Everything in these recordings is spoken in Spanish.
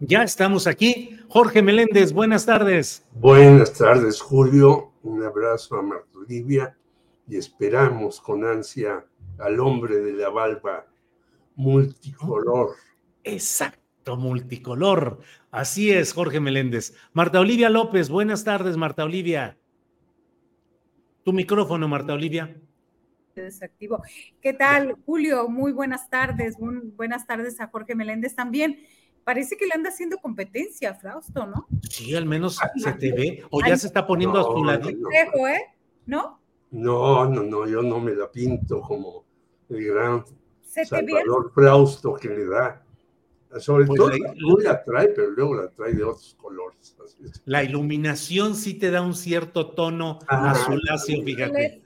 Ya estamos aquí. Jorge Meléndez, buenas tardes. Buenas tardes, Julio. Un abrazo a Marta Olivia y esperamos con ansia al hombre de la barba multicolor. Exacto, multicolor. Así es, Jorge Meléndez. Marta Olivia López, buenas tardes, Marta Olivia. Tu micrófono, Marta Olivia. Desactivo. ¿Qué tal, Julio? Muy buenas tardes. buenas tardes a Jorge Meléndez también parece que le anda haciendo competencia a Frausto, ¿no? Sí, al menos se te ve, o ya se está poniendo a su lado. ¿eh? ¿No? No, no, no, yo no me la pinto como el gran Salvador Frausto que le da. Sobre pues todo, la, la trae, pero luego la trae de otros colores. La iluminación sí te da un cierto tono ah, azuláceo, fíjate.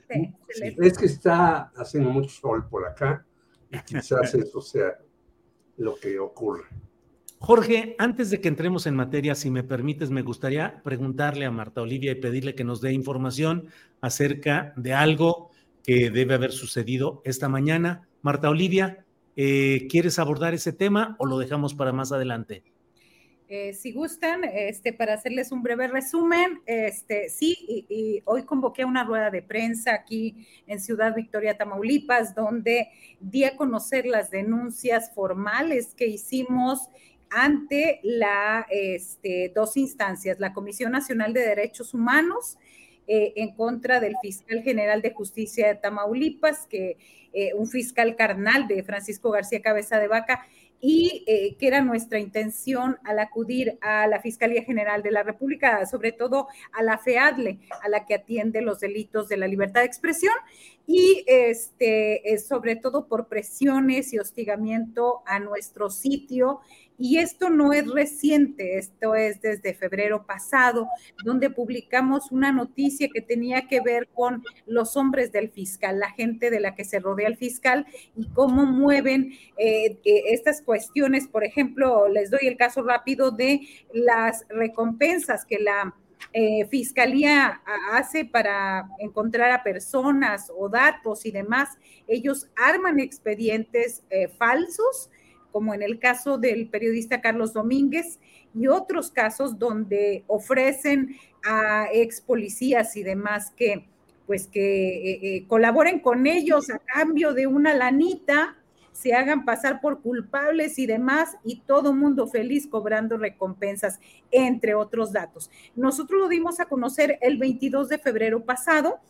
Es que está haciendo mucho sol por acá y quizás eso sea lo que ocurre. Jorge, antes de que entremos en materia, si me permites, me gustaría preguntarle a Marta Olivia y pedirle que nos dé información acerca de algo que debe haber sucedido esta mañana. Marta Olivia, eh, ¿quieres abordar ese tema o lo dejamos para más adelante? Eh, si gustan, este, para hacerles un breve resumen, este, sí, hoy convoqué una rueda de prensa aquí en Ciudad Victoria, Tamaulipas, donde di a conocer las denuncias formales que hicimos ante la este, dos instancias, la Comisión Nacional de Derechos Humanos eh, en contra del fiscal general de justicia de Tamaulipas, que eh, un fiscal carnal de Francisco García Cabeza de Vaca, y eh, que era nuestra intención al acudir a la Fiscalía General de la República, sobre todo a la FEADLE, a la que atiende los delitos de la libertad de expresión, y este, sobre todo por presiones y hostigamiento a nuestro sitio y esto no es reciente, esto es desde febrero pasado, donde publicamos una noticia que tenía que ver con los hombres del fiscal, la gente de la que se rodea el fiscal y cómo mueven eh, eh, estas cuestiones. Por ejemplo, les doy el caso rápido de las recompensas que la eh, fiscalía hace para encontrar a personas o datos y demás. Ellos arman expedientes falsos como en el caso del periodista Carlos Domínguez y otros casos donde ofrecen a ex policías y demás que pues que eh, eh, colaboren con ellos a cambio de una lanita, se hagan pasar por culpables y demás, y todo mundo feliz cobrando recompensas, entre otros datos. Nosotros lo dimos a conocer el 22 de febrero pasado,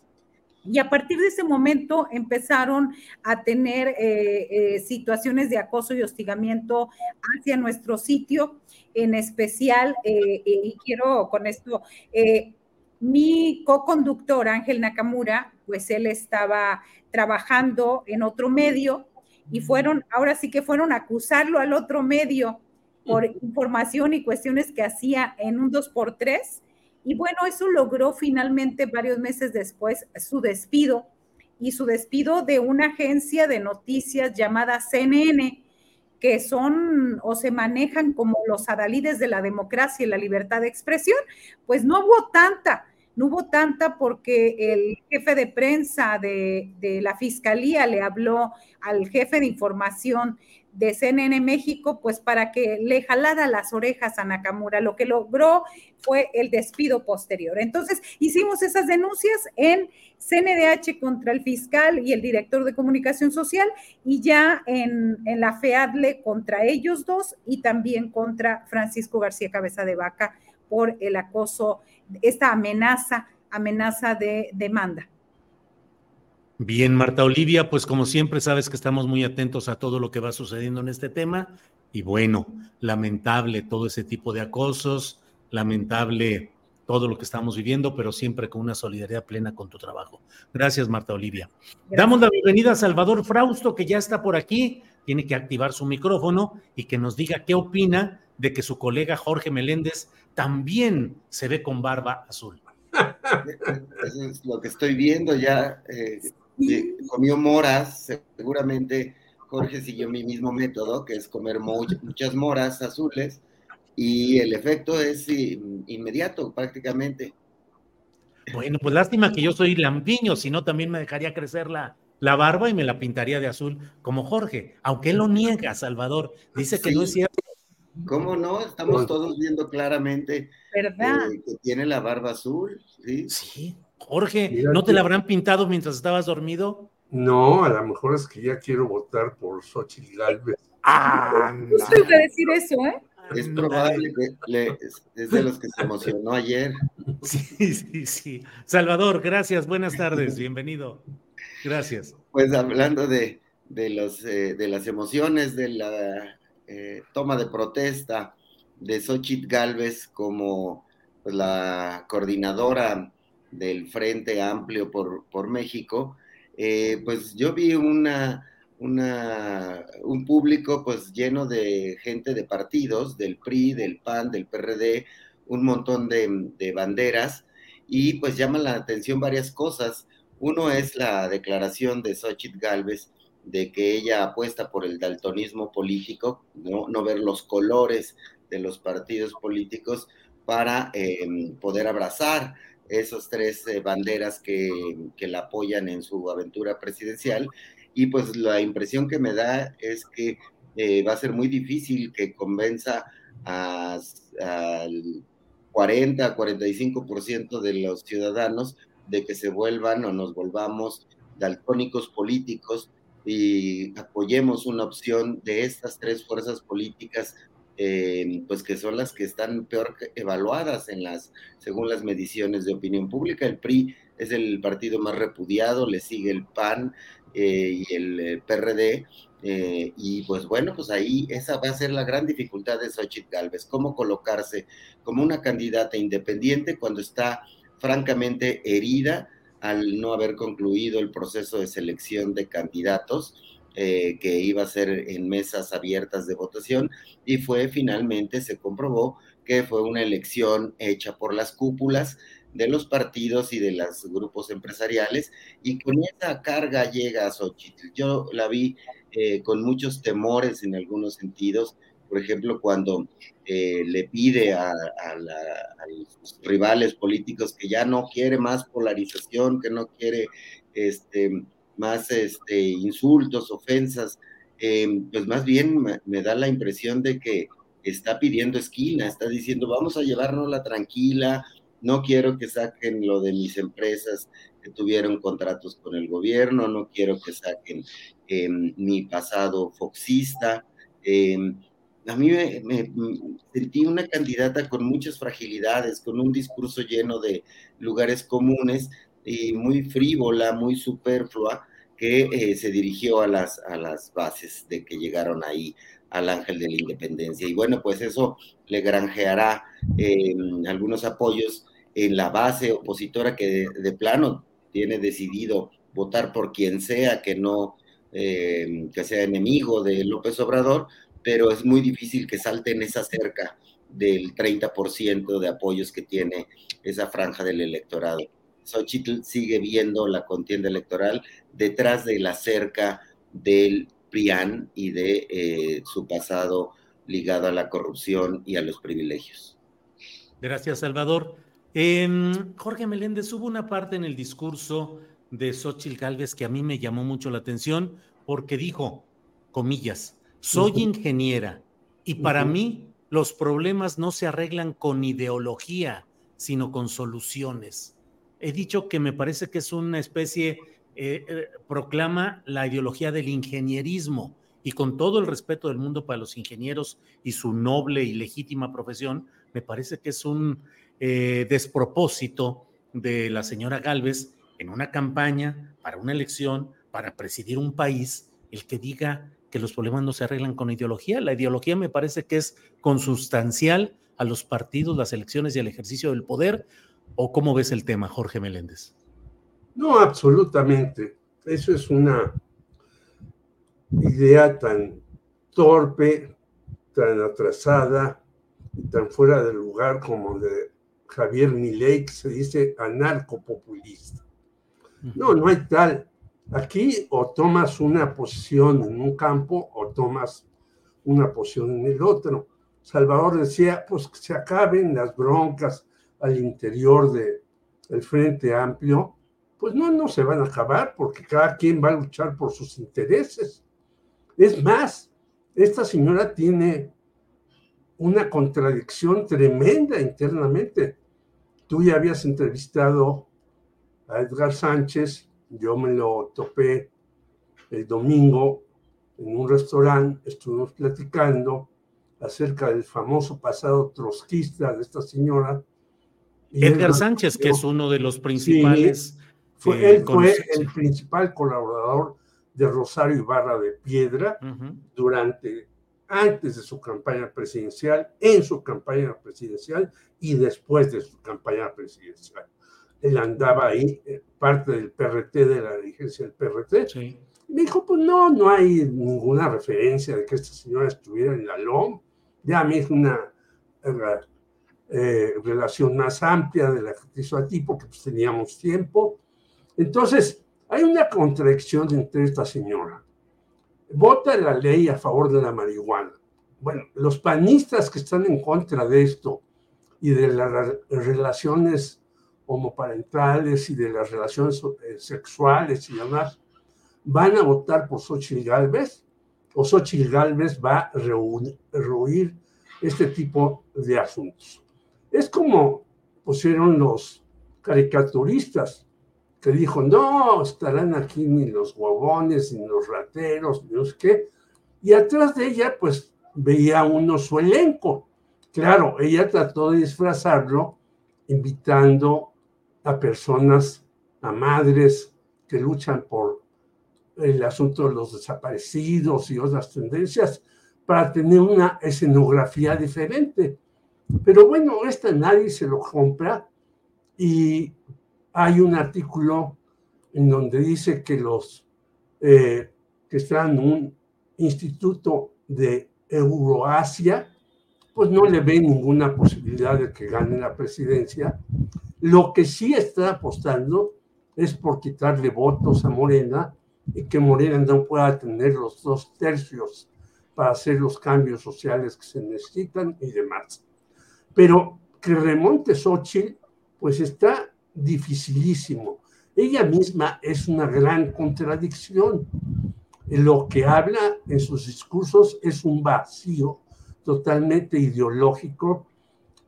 y a partir de ese momento empezaron a tener eh, eh, situaciones de acoso y hostigamiento hacia nuestro sitio, en especial, eh, y quiero con esto, mi co-conductor Ángel Nakamura, pues él estaba trabajando en otro medio y fueron, ahora sí que fueron a acusarlo al otro medio por información y cuestiones que hacía en un 2x3 y bueno, eso logró finalmente varios meses después su despido y su despido de una agencia de noticias llamada CNN, que son o se manejan como los adalides de la democracia y la libertad de expresión, pues no hubo tanta, no hubo tanta porque el jefe de prensa de, de la fiscalía le habló al jefe de información de CNN México, pues para que le jalara las orejas a Nakamura. Lo que logró fue el despido posterior. Entonces, hicimos esas denuncias en CNDH contra el fiscal y el director de comunicación social y ya en, en la FEADLE contra ellos dos y también contra Francisco García Cabeza de Vaca por el acoso, esta amenaza, amenaza de demanda. Bien, Marta Olivia, pues como siempre sabes que estamos muy atentos a todo lo que va sucediendo en este tema y bueno, lamentable todo ese tipo de acosos, lamentable todo lo que estamos viviendo, pero siempre con una solidaridad plena con tu trabajo. Gracias, Marta Olivia. Damos la bienvenida a Salvador Frausto, que ya está por aquí, tiene que activar su micrófono y que nos diga qué opina de que su colega Jorge Meléndez también se ve con barba azul. Eso es lo que estoy viendo ya. Eh, comió moras, seguramente Jorge siguió mi mismo método, que es comer muchas moras azules, y el efecto es inmediato prácticamente. Bueno, pues lástima que yo soy lampiño, si no también me dejaría crecer la, la barba y me la pintaría de azul como Jorge, aunque él lo niega, Salvador, dice que no es cierto. ¿Cómo no? Estamos todos viendo claramente ¿verdad? Eh, que tiene la barba azul. Sí. sí. Jorge, ¿no te la habrán pintado mientras estabas dormido? No, a lo mejor es que ya quiero votar por Xochitl Galvez. Ah, Justo iba a decir eso, ¿eh? Es probable que es de los que se emocionó ayer. Sí, sí, sí. Salvador, gracias, buenas tardes, bienvenido. Gracias. Pues hablando de, de los, eh, de las emociones, de la eh, toma de protesta de Xochitl Galvez como pues, la coordinadora del Frente Amplio por, por México, eh, pues yo vi una, una, un público pues lleno de gente de partidos, del PRI, del PAN, del PRD, un montón de, de banderas, y pues llaman la atención varias cosas. Uno es la declaración de Xochitl Galvez de que ella apuesta por el daltonismo político, no, no ver los colores de los partidos políticos para eh, poder abrazar esos tres eh, banderas que, la apoyan en su aventura presidencial. Y pues la impresión que me da es que eh, va a ser muy difícil que convenza al 40, 45% de los ciudadanos de que se vuelvan o nos volvamos daltónicos políticos y apoyemos una opción de estas tres fuerzas políticas eh, pues que son las que están peor evaluadas en las, según las mediciones de opinión pública. El PRI es el partido más repudiado, le sigue el PAN eh, y el eh, PRD. y pues bueno, pues ahí esa va a ser la gran dificultad de Xochitl Galvez, cómo colocarse como una candidata independiente cuando está francamente herida al no haber concluido el proceso de selección de candidatos eh, que iba a ser en mesas abiertas de votación y fue finalmente, se comprobó que fue una elección hecha por las cúpulas de los partidos y de los grupos empresariales y con esa carga llega a Xochitl. Yo la vi eh, con muchos temores en algunos sentidos, por ejemplo, cuando eh, le pide a, a, los rivales políticos que ya no quiere más polarización, que no quiere este, más este, insultos, ofensas, eh, pues más bien me, da la impresión de que está pidiendo esquina, está diciendo, vamos a llevárnosla tranquila, no quiero que saquen lo de mis empresas que tuvieron contratos con el gobierno, no quiero que saquen em, mi pasado foxista. Em, a mí me, me, sentí una candidata con muchas fragilidades, con un discurso lleno de lugares comunes y muy frívola, muy superflua, que eh, se dirigió a las, a las bases de que llegaron ahí al Ángel de la Independencia. Y bueno, pues eso le granjeará em, algunos apoyos en la base opositora que de, plano tiene decidido votar por quien sea que no, em, que sea enemigo de López Obrador, pero es muy difícil que salten esa cerca del 30% de apoyos que tiene esa franja del electorado. Xochitl sigue viendo la contienda electoral detrás de la cerca del PRIAN y de eh, su pasado ligado a la corrupción y a los privilegios. Gracias, Salvador. Em, Jorge Meléndez, hubo una parte en el discurso de Xochitl Gálvez que a mí me llamó mucho la atención porque dijo, comillas, soy ingeniera y para mí los problemas no se arreglan con ideología, sino con soluciones. He dicho que me parece que es una especie, eh, eh, proclama la ideología del ingenierismo y con todo el respeto del mundo para los ingenieros y su noble y legítima profesión, me parece que es un eh, despropósito de la señora Galvez en una campaña para una elección, para presidir un país, el que diga que los problemas no se arreglan con ideología. La ideología me parece que es consustancial a los partidos, las elecciones y al ejercicio del poder. ¿O cómo ves el tema, Jorge Meléndez? No, absolutamente. Eso es una idea tan torpe, tan atrasada, tan fuera de lugar como de Javier Milei, que se dice anarcopopulista. No, no hay tal. Aquí o tomas una posición en un campo o tomas una posición en el otro. Salvador decía, pues que se acaben las broncas al interior del Frente Amplio. Pues no, no se van a acabar porque cada quien va a luchar por sus intereses. Es más, esta señora tiene una contradicción tremenda internamente. Tú ya habías entrevistado a Edgar Sánchez, yo me lo topé el domingo en un restaurante, estuvimos platicando acerca del famoso pasado trotskista de esta señora. Edgar Sánchez, que es uno de los principales. fue, él fue el principal colaborador de Rosario Ibarra de Piedra durante, antes de su campaña presidencial, en su campaña presidencial y después de su campaña presidencial él andaba ahí, eh, parte del PRT, de la dirigencia del PRT. Me dijo, pues no, no hay ninguna referencia de que esta señora estuviera en la LOM. Ya me es una eh, eh, relación más amplia de la que hizo a ti, porque pues teníamos tiempo. Entonces, hay una contradicción entre esta señora. Vota la ley a favor de la marihuana. Bueno, los panistas que están en contra de esto y de las relaciones homoparentales y de las relaciones eh, sexuales y demás, van a votar por Xochitl Galvez o Xochitl Galvez va a rehuir este tipo de asuntos. Es como pusieron los caricaturistas que dijo, no, estarán aquí ni los huevones, ni los rateros, ni los qué. Y atrás de ella, pues veía uno su elenco. Claro, ella trató de disfrazarlo invitando a personas, a madres que luchan por el asunto de los desaparecidos y otras tendencias para tener una escenografía diferente. Pero bueno, esta nadie se lo compra y hay un artículo en donde dice que los eh, que están en un instituto de Euroasia, pues no le ven ninguna posibilidad de que gane la presidencia lo que sí está apostando es por quitarle votos a Morena y que Morena no pueda tener los dos tercios para hacer los cambios sociales que se necesitan y demás. Pero que remonte Xochitl, pues está dificilísimo. Ella misma es una gran contradicción. Lo que habla en sus discursos es un vacío totalmente ideológico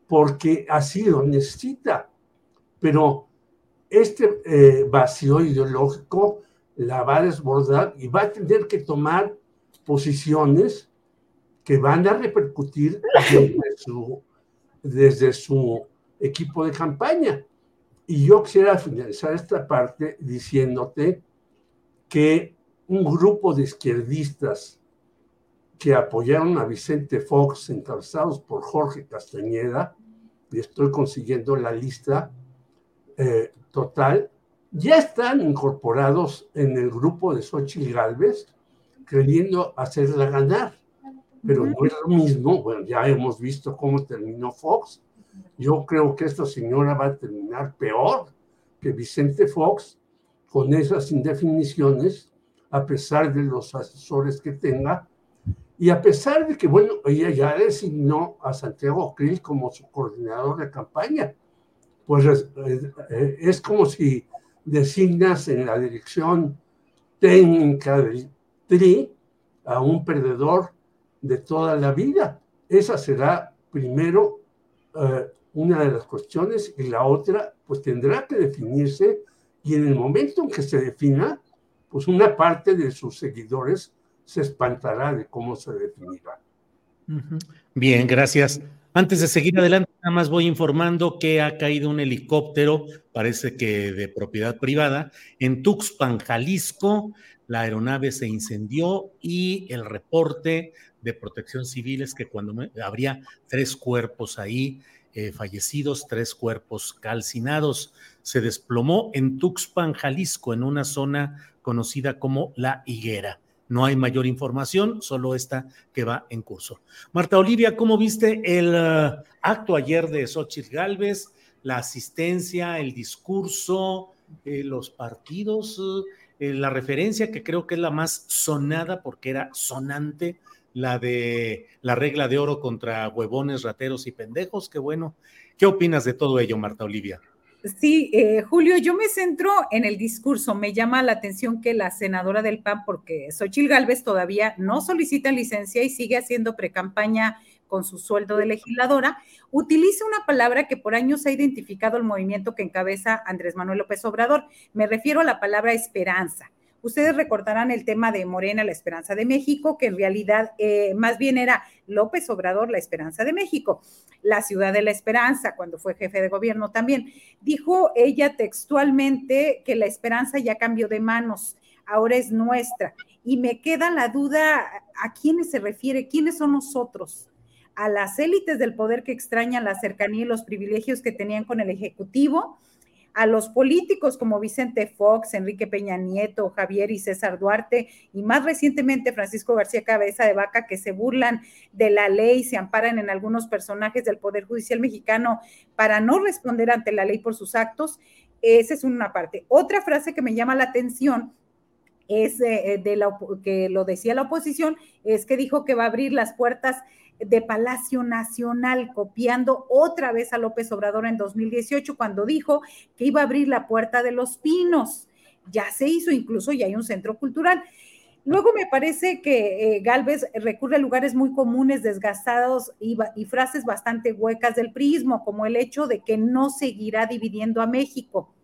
porque así lo necesita pero este eh, vacío ideológico la va a desbordar y va a tener que tomar posiciones que van a repercutir desde su, equipo de campaña. Y yo quisiera finalizar esta parte diciéndote que un grupo de izquierdistas que apoyaron a Vicente Fox, encabezados por Jorge Castañeda, y estoy consiguiendo la lista, eh, total, ya están incorporados en el grupo de Xochitl Galvez, queriendo hacerla ganar. Pero no es lo mismo, bueno, ya hemos visto cómo terminó Fox. Yo creo que esta señora va a terminar peor que Vicente Fox con esas indefiniciones, a pesar de los asesores que tenga, y a pesar de que, bueno, ella ya designó a Santiago Krill como su coordinador de campaña pues eh, es, como si designas en la dirección técnica del TRI a un perdedor de toda la vida. Esa será primero eh, una de las cuestiones y la otra pues tendrá que definirse y en el momento en que se defina, pues una parte de sus seguidores se espantará de cómo se definirá. Bien, gracias. Antes de seguir adelante, nada más voy informando que ha caído un helicóptero, parece que de propiedad privada, en Tuxpan, Jalisco. La aeronave se incendió y el reporte de protección civil es que cuando habría tres cuerpos ahí eh, fallecidos, tres cuerpos calcinados. Se desplomó en Tuxpan, Jalisco, en una zona conocida como La Higuera. No hay mayor información, solo esta que va en curso. Marta Olivia, ¿cómo viste el eh, acto ayer de Xochitl Galvez? La asistencia, el discurso, eh, los partidos, la referencia que creo que es la más sonada porque era sonante la de la regla de oro contra huevones, rateros y pendejos. Qué bueno. ¿Qué opinas de todo ello, Marta Olivia? Sí, eh, Julio, yo me centro en el discurso. Me llama la atención que la senadora del PAN, porque Xochil Gálvez todavía no solicita licencia y sigue haciendo precampaña con su sueldo de legisladora, utiliza una palabra que por años ha identificado el movimiento que encabeza Andrés Manuel López Obrador. Me refiero a la palabra esperanza. Ustedes recordarán el tema de Morena, la esperanza de México, que en realidad eh, más bien era López Obrador, la esperanza de México, la ciudad de la esperanza, cuando fue jefe de gobierno también. Dijo ella textualmente que la esperanza ya cambió de manos, ahora es nuestra. Y me queda la duda a quiénes se refiere, quiénes son nosotros a las élites del poder que extrañan la cercanía y los privilegios que tenían con el Ejecutivo, a los políticos como Vicente Fox, Enrique Peña Nieto, Javier y César Duarte, y más recientemente Francisco García Cabeza de Vaca, que se burlan de la ley, se amparan en algunos personajes del Poder Judicial mexicano para no responder ante la ley por sus actos. Esa es una parte. Otra frase que me llama la atención es eh, de la, que lo decía la oposición, es que dijo que va a abrir las puertas de Palacio Nacional, copiando otra vez a López Obrador en 2018, cuando dijo que iba a abrir la Puerta de los Pinos. Ya se hizo, incluso ya hay un centro cultural. Luego me parece que eh, Galvez recurre a lugares muy comunes, desgastados y, y, frases bastante huecas del prismo, como el hecho de que no seguirá dividiendo a México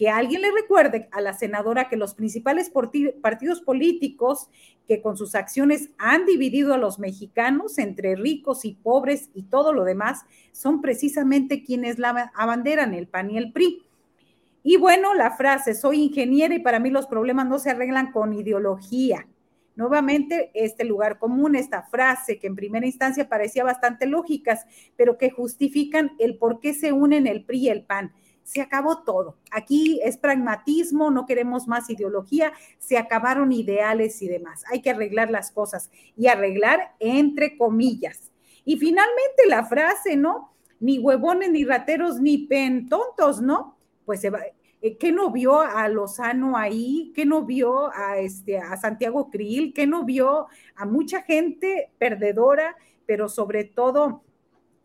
que alguien le recuerde a la senadora que los principales partidos políticos que con sus acciones han dividido a los mexicanos entre ricos y pobres y todo lo demás, son precisamente quienes la abanderan, el PAN y el PRI. Y bueno, la frase, soy ingeniera y para mí los problemas no se arreglan con ideología. Nuevamente, este lugar común, esta frase que en primera instancia parecía bastante lógicas, pero que justifican el por qué se unen el PRI y el PAN se acabó todo. Aquí es pragmatismo, no queremos más ideología, se acabaron ideales y demás. Hay que arreglar las cosas y arreglar entre comillas. Y finalmente la frase, ¿no? Ni huevones, ni rateros, ni pen tontos, ¿no? Pues se va, eh, ¿qué no vio a Lozano ahí? ¿Qué no vio a, este, a Santiago Krill? ¿Qué no vio a mucha gente perdedora, pero sobre todo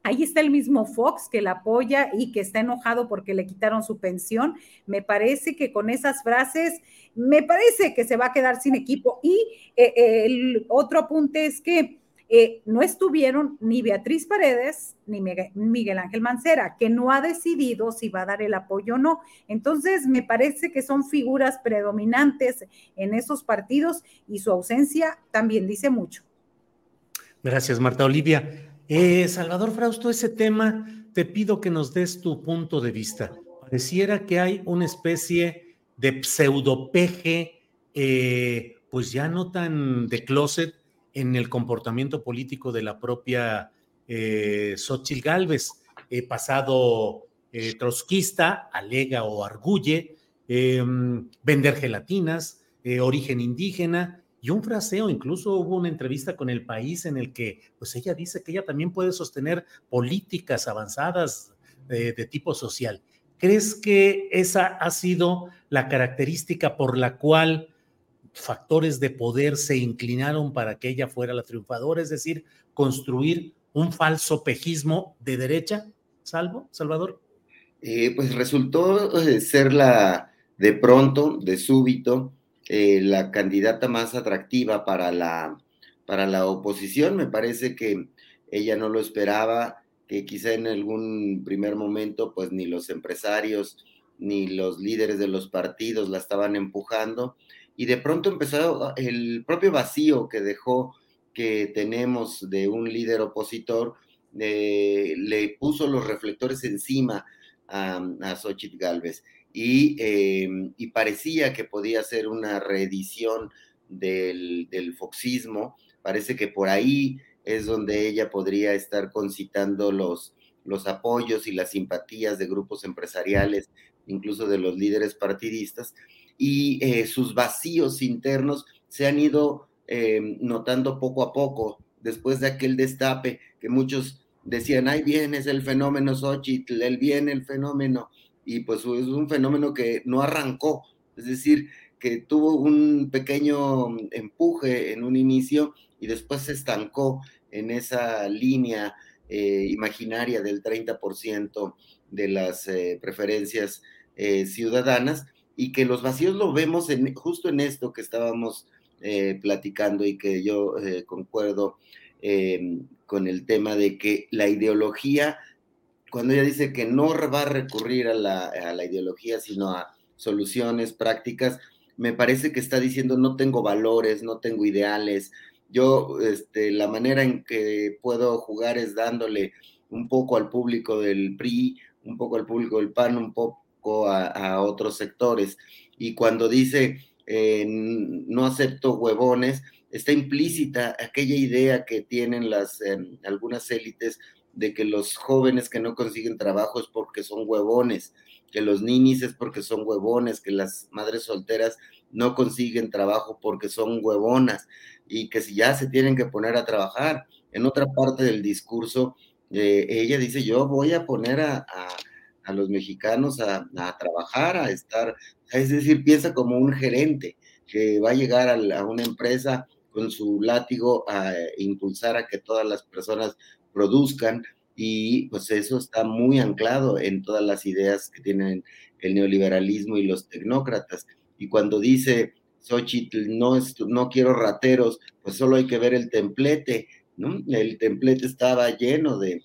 Ahí está el mismo Fox que la apoya y que está enojado porque le quitaron su pensión. Me parece que con esas frases, me parece que se va a quedar sin equipo. Y eh, eh, el otro apunte es que eh, no estuvieron ni Beatriz Paredes ni Miguel Ángel Mancera, que no ha decidido si va a dar el apoyo o no. Entonces, me parece que son figuras predominantes en esos partidos y su ausencia también dice mucho. Gracias, Marta Olivia. Eh, Salvador Frausto, ese tema, te pido que nos des tu punto de vista. Pareciera que hay una especie de pseudopeje, eh, pues ya no tan de closet en el comportamiento político de la propia eh, Xochitl Galvez, pasado eh, trotskista, alega o arguye, vender gelatinas, origen indígena, y un fraseo, incluso hubo una entrevista con El País en el que pues ella dice que ella también puede sostener políticas avanzadas de, tipo social. ¿Crees que esa ha sido la característica por la cual factores de poder se inclinaron para que ella fuera la triunfadora, es decir, construir un falso pejismo de derecha, Salvo, Salvador? Eh, pues resultó eh, ser la, de pronto, de súbito, eh, la candidata más atractiva para la para la oposición. Me parece que ella no lo esperaba, que quizá en algún primer momento, pues ni los empresarios ni los líderes de los partidos la estaban empujando. Y de pronto empezó el propio vacío que dejó que tenemos de un líder opositor, eh, le puso los reflectores encima a, a Xochitl Galvez. Y, eh, y, parecía que podía ser una reedición del, del foxismo. Parece que por ahí es donde ella podría estar concitando los, los apoyos y las simpatías de grupos empresariales, incluso de los líderes partidistas, y eh, sus vacíos internos se han ido eh, notando poco a poco después de aquel destape que muchos decían, ahí viene es el fenómeno Xochitl, él viene el fenómeno, y pues es un fenómeno que no arrancó, es decir, que tuvo un pequeño empuje en un inicio y después se estancó en esa línea eh, imaginaria del 30% de las eh, preferencias eh, ciudadanas y que los vacíos lo vemos en, justo en esto que estábamos platicando y que yo concuerdo con el tema de que la ideología, cuando ella dice que no va a recurrir a la, a la ideología, sino a soluciones prácticas, me parece que está diciendo no tengo valores, no tengo ideales, yo, este, la manera en que puedo jugar es dándole un poco al público del PRI, un poco al público del PAN, un poco a, otros sectores. Y cuando dice eh, no acepto huevones, está implícita aquella idea que tienen las em, algunas élites de que los jóvenes que no consiguen trabajo es porque son huevones, que los ninis es porque son huevones, que las madres solteras no consiguen trabajo porque son huevonas y que si ya se tienen que poner a trabajar. En otra parte del discurso, eh, ella dice, yo voy a poner a, los mexicanos a, trabajar, a estar, es decir, piensa como un gerente que va a llegar a, a una empresa con su látigo a impulsar a que todas las personas produzcan y pues eso está muy anclado en todas las ideas que tienen el neoliberalismo y los tecnócratas. Y cuando dice Xochitl, no, no quiero rateros, pues solo hay que ver el templete, ¿no? El templete estaba lleno de,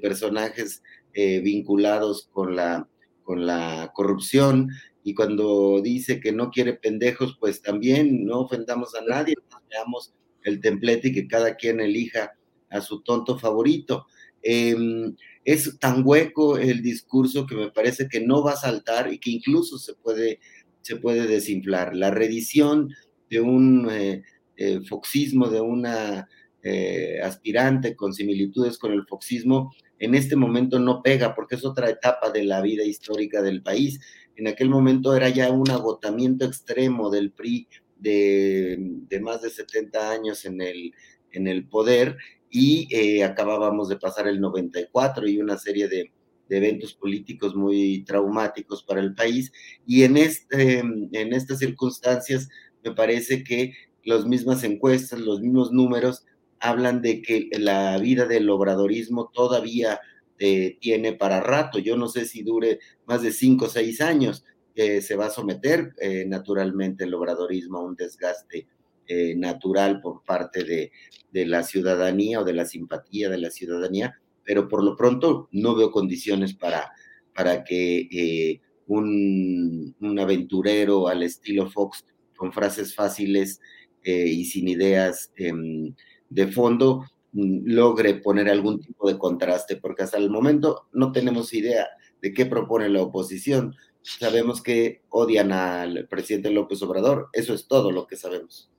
personajes eh, vinculados con la, con la corrupción, y cuando dice que no quiere pendejos, pues también no ofendamos a nadie, veamos el templete y que cada quien elija a su tonto favorito. Em, es tan hueco el discurso que me parece que no va a saltar y que incluso se puede se puede desinflar. La redición de un eh, eh, foxismo, de una eh, aspirante con similitudes con el foxismo, en este momento no pega porque es otra etapa de la vida histórica del país. En aquel momento era ya un agotamiento extremo del PRI de, más de 70 años en el, en el poder y acabábamos de pasar el 94 y una serie de, eventos políticos muy traumáticos para el país. Y en, este, en estas circunstancias me parece que las mismas encuestas, los mismos números hablan de que la vida del obradorismo todavía eh, tiene para rato. Yo no sé si dure más de cinco o seis años. se va a someter eh, naturalmente el obradorismo a un desgaste eh, natural por parte de, la ciudadanía o de la simpatía de la ciudadanía, pero por lo pronto no veo condiciones para, para que eh, un, aventurero al estilo Fox, con frases fáciles eh, y sin ideas em, de fondo, mm, logre poner algún tipo de contraste, porque hasta el momento no tenemos idea de qué propone la oposición. Sabemos que odian al presidente López Obrador, eso es todo lo que sabemos.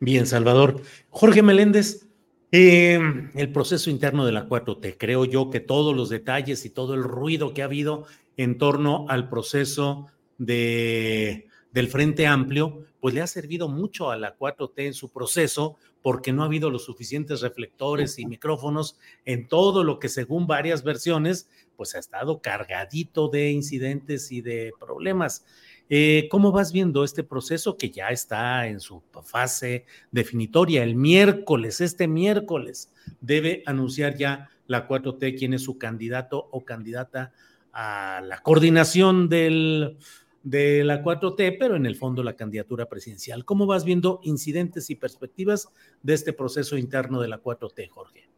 Bien, Salvador. Jorge Meléndez, eh, el proceso interno de la 4T, creo yo que todos los detalles y todo el ruido que ha habido en torno al proceso de, del Frente Amplio, pues le ha servido mucho a la 4T en su proceso porque no ha habido los suficientes reflectores y micrófonos en todo lo que según varias versiones, pues ha estado cargadito de incidentes y de problemas. Eh, ¿Cómo vas viendo este proceso que ya está en su fase definitoria? El miércoles, este miércoles, debe anunciar ya la 4T quién es su candidato o candidata a la coordinación de la 4T, pero en el fondo la candidatura presidencial. ¿Cómo vas viendo incidentes y perspectivas de este proceso interno de la 4T, Jorge?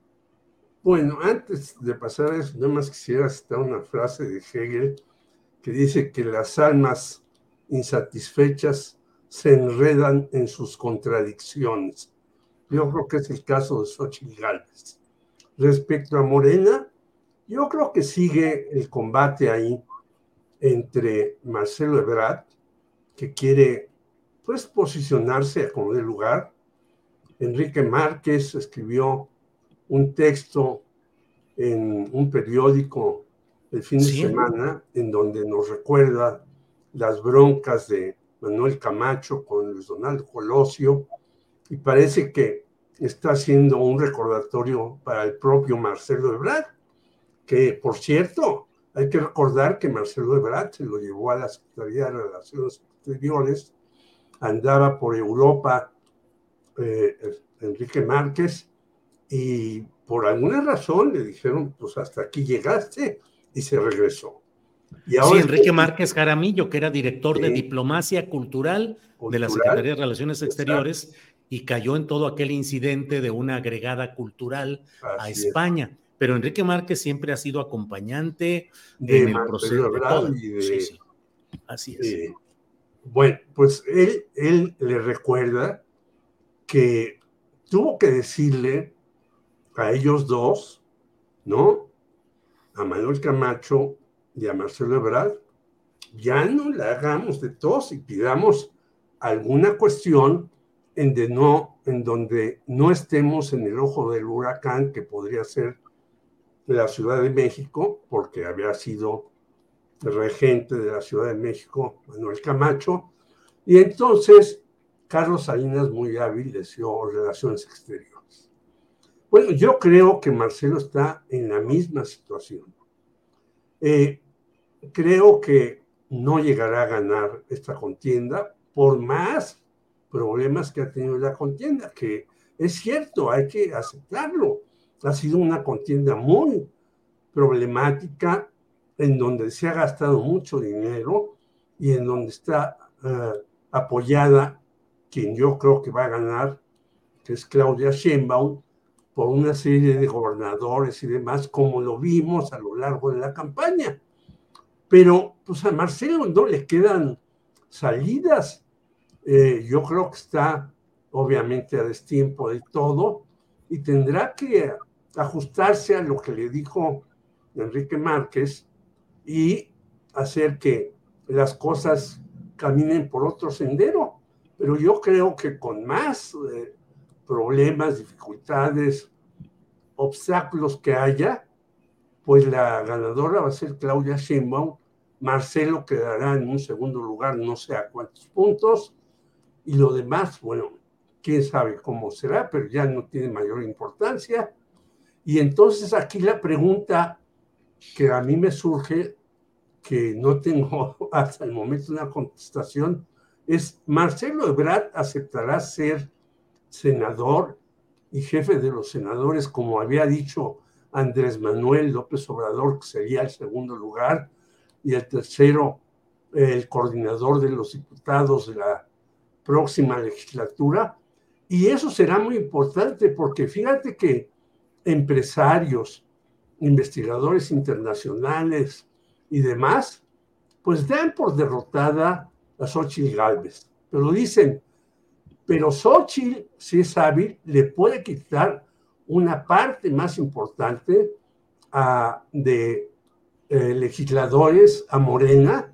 Bueno, antes de pasar a eso, nada más quisiera citar una frase de Hegel que dice que las almas insatisfechas se enredan en sus contradicciones. Yo creo que es el caso de Xochitl Gálvez. Respecto a Morena, yo creo que sigue el combate ahí entre Marcelo Ebrard, que quiere pues posicionarse como de lugar. Enrique Márquez escribió un texto en un periódico el fin de semana en donde nos recuerda las broncas de Manuel Camacho con Luis Donaldo Colosio y parece que está haciendo un recordatorio para el propio Marcelo Ebrard, que por cierto, hay que recordar que Marcelo Ebrard se lo llevó a la Secretaría de Relaciones Exteriores, andaba por Europa eh, Enrique Márquez y por alguna razón le dijeron, pues hasta aquí llegaste y se regresó. Y sí, Enrique Márquez Jaramillo, que era director de diplomacia cultural, de la Secretaría de Relaciones Exteriores, y cayó en todo aquel incidente de una agregada cultural a España. Pero Enrique Márquez siempre ha sido acompañante de en el proceso de Así es. bueno, pues él, él le recuerda que tuvo que decirle a ellos dos, ¿no? A Manuel Camacho y a Marcelo Ebrard, ya no le hagamos de tos y pidamos alguna cuestión en, de no, en donde no estemos en el ojo del huracán que podría ser la Ciudad de México, porque había sido regente de la Ciudad de México Manuel Camacho, y entonces Carlos Salinas, muy hábil, dio relaciones exteriores. Bueno, yo creo que Marcelo está en la misma situación. Eh, creo que no llegará a ganar esta contienda por más problemas que ha tenido la contienda, que es cierto, hay que aceptarlo. Ha sido una contienda muy problemática en donde se ha gastado mucho dinero y en donde está eh, apoyada quien yo creo que va a ganar, que es Claudia Sheinbaum, por una serie de gobernadores y demás, como lo vimos a lo largo de la campaña. Pero pues a Marcelo no le quedan salidas. Eh, yo creo que está obviamente a destiempo de todo y tendrá que ajustarse a lo que le dijo Enrique Márquez y hacer que las cosas caminen por otro sendero. Pero yo creo que con más eh, problemas, dificultades, obstáculos que haya, pues la ganadora va a ser Claudia Sheinbaum. Marcelo quedará en un segundo lugar, no sé a cuántos puntos. Y lo demás, bueno, quién sabe cómo será, pero ya no tiene mayor importancia. Y entonces aquí la pregunta que a mí me surge, que no tengo hasta el momento una contestación, es, ¿Marcelo Ebrard aceptará ser senador y jefe de los senadores, como había dicho Andrés Manuel López Obrador, que sería el segundo lugar, y el tercero, el coordinador de los diputados de la próxima legislatura. Y eso será muy importante porque fíjate que empresarios, investigadores internacionales y demás, pues dan por derrotada a Xochitl Galvez. Pero dicen, pero Xochitl, si es hábil, le puede quitar una parte más importante de eh, legisladores a Morena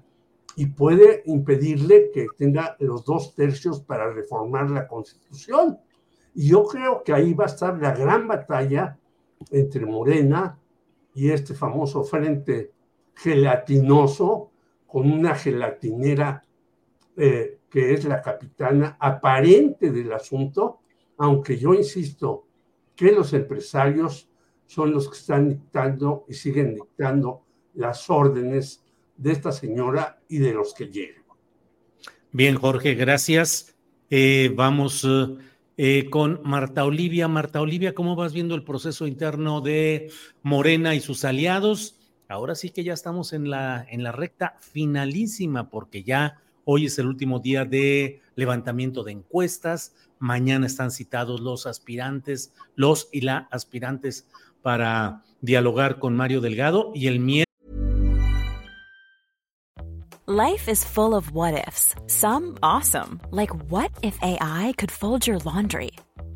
y puede impedirle que tenga los dos tercios para reformar la constitución. Y yo creo que ahí va a estar la gran batalla entre Morena y este famoso frente gelatinoso con una gelatinera eh, que es la capitana aparente del asunto, aunque yo insisto, que los empresarios son los que están dictando y siguen dictando las órdenes de esta señora y de los que llegan. Bien, Jorge, gracias. Eh, vamos eh, con Marta Olivia. Marta Olivia, ¿cómo vas viendo el proceso interno de Morena y sus aliados? ahora sí que ya estamos en la, en la recta finalísima, porque ya hoy es el último día de levantamiento de encuestas, mañana están citados los aspirantes, los y la aspirantes para dialogar con Mario Delgado y el miércoles. Life is full of what ifs, some awesome, like what if AI could fold your laundry?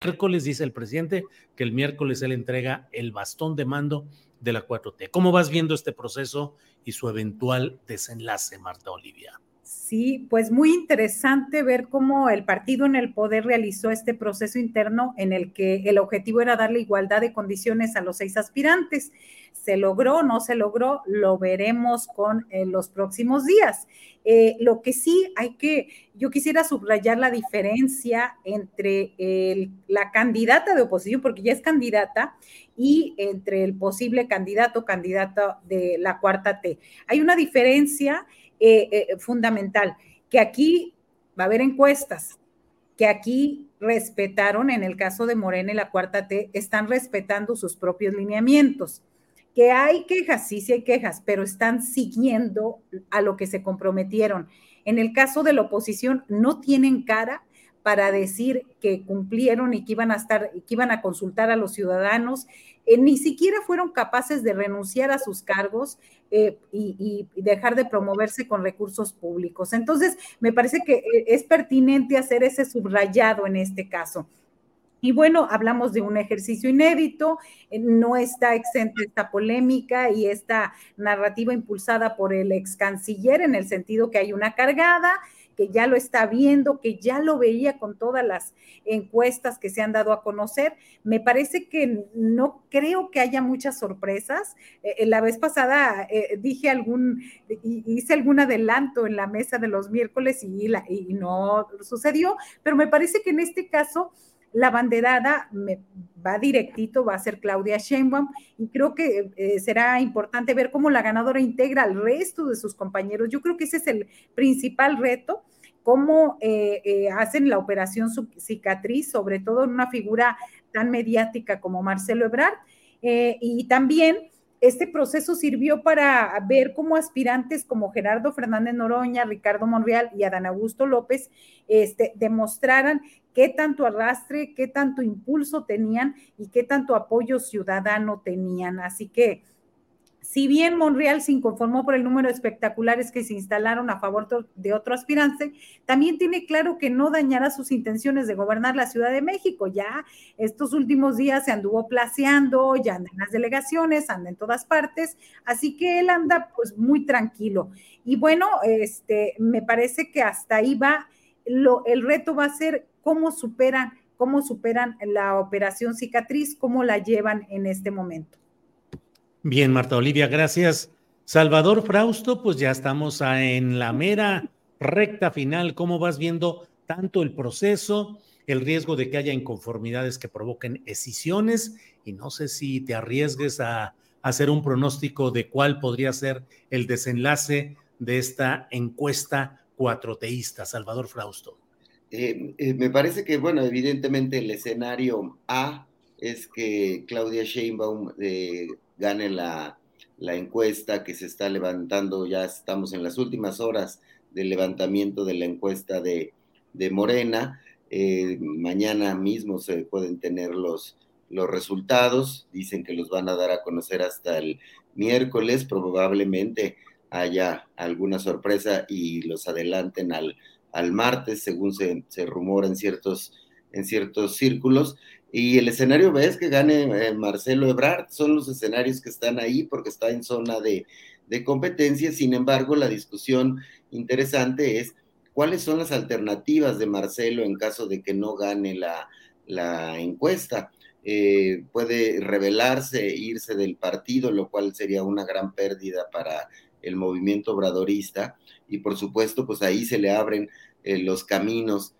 Miércoles dice el presidente que el miércoles él entrega el bastón de mando de la 4T. ¿Cómo vas viendo este proceso y su eventual desenlace, Marta Olivia? Sí, pues muy interesante ver cómo el partido en el poder realizó este proceso interno en el que el objetivo era darle igualdad de condiciones a los seis aspirantes. ¿Se logró? ¿No se logró? Lo veremos con eh, los próximos días. Eh, lo que sí hay que, yo quisiera subrayar la diferencia entre la candidata de oposición, porque ya es candidata, y entre el posible candidato o candidata de la cuarta T. Hay una diferencia eh, eh, fundamental, que aquí va a haber encuestas, que aquí respetaron, en el caso de Morena y la cuarta T, están respetando sus propios lineamientos. Que hay quejas, sí, sí hay quejas, pero están siguiendo a lo que se comprometieron. En el caso de la oposición, no tienen cara para decir que cumplieron y que iban a estar, que iban a consultar a los ciudadanos, eh, ni siquiera fueron capaces de renunciar a sus cargos eh, y, dejar de promoverse con recursos públicos. Entonces, me parece que eh, es pertinente hacer ese subrayado en este caso. Y bueno, hablamos de un ejercicio inédito, no está exenta esta polémica y esta narrativa impulsada por el ex canciller en el sentido que hay una cargada, que ya lo está viendo, que ya lo veía con todas las encuestas que se han dado a conocer. Me parece que no creo que haya muchas sorpresas. Eh, la vez pasada eh, dije algún, hice algún adelanto en la mesa de los miércoles y no sucedió, pero me parece que en este caso la banderada me va directito, va a ser Claudia Sheinbaum y creo que eh, será importante ver cómo la ganadora integra al resto de sus compañeros. Yo creo que ese es el principal reto, cómo eh, eh, hacen la operación cicatriz, sobre todo en una figura tan mediática como Marcelo Ebrard. y también este proceso sirvió para ver cómo aspirantes como Gerardo Fernández Noroña, Ricardo Monreal y Adán Augusto López este, demostraran qué tanto arrastre, qué tanto impulso tenían y qué tanto apoyo ciudadano tenían. Así que si bien Monreal se inconformó por el número de espectaculares que se instalaron a favor de otro aspirante, también tiene claro que no dañará sus intenciones de gobernar la Ciudad de México. Ya estos últimos días se anduvo placeando, ya anda en las delegaciones, anda en todas partes, así que él anda pues muy tranquilo. Y bueno, este, me parece que hasta ahí va, lo, el reto va a ser cómo superan, cómo superan la operación cicatriz, cómo la llevan en este momento. Bien, Marta Olivia, gracias. Salvador Frausto, pues ya estamos en la mera recta final. ¿Cómo vas viendo tanto el proceso, el riesgo de que haya inconformidades que provoquen escisiones? Y no sé si te arriesgues a hacer un pronóstico de cuál podría ser el desenlace de esta encuesta cuatroteísta, Salvador Frausto. Eh, eh, me parece que, bueno, evidentemente el escenario A es que Claudia Sheinbaum eh, gane la, encuesta que se está levantando, ya estamos en las últimas horas del levantamiento de la encuesta de, Morena. Eh, mañana mismo se pueden tener los, los resultados, dicen que los van a dar a conocer hasta el miércoles, probablemente haya alguna sorpresa y los adelanten al, al martes, según se, se rumora en ciertos, en ciertos círculos. Y el escenario B es que gane eh, Marcelo Ebrard, son los escenarios que están ahí porque está en zona de, de competencia. Sin embargo, la discusión interesante es cuáles son las alternativas de Marcelo en caso de que no gane la, la encuesta. Eh, puede rebelarse, irse del partido, lo cual sería una gran pérdida para el movimiento obradorista. Y por supuesto, pues ahí se le abren eh, los caminos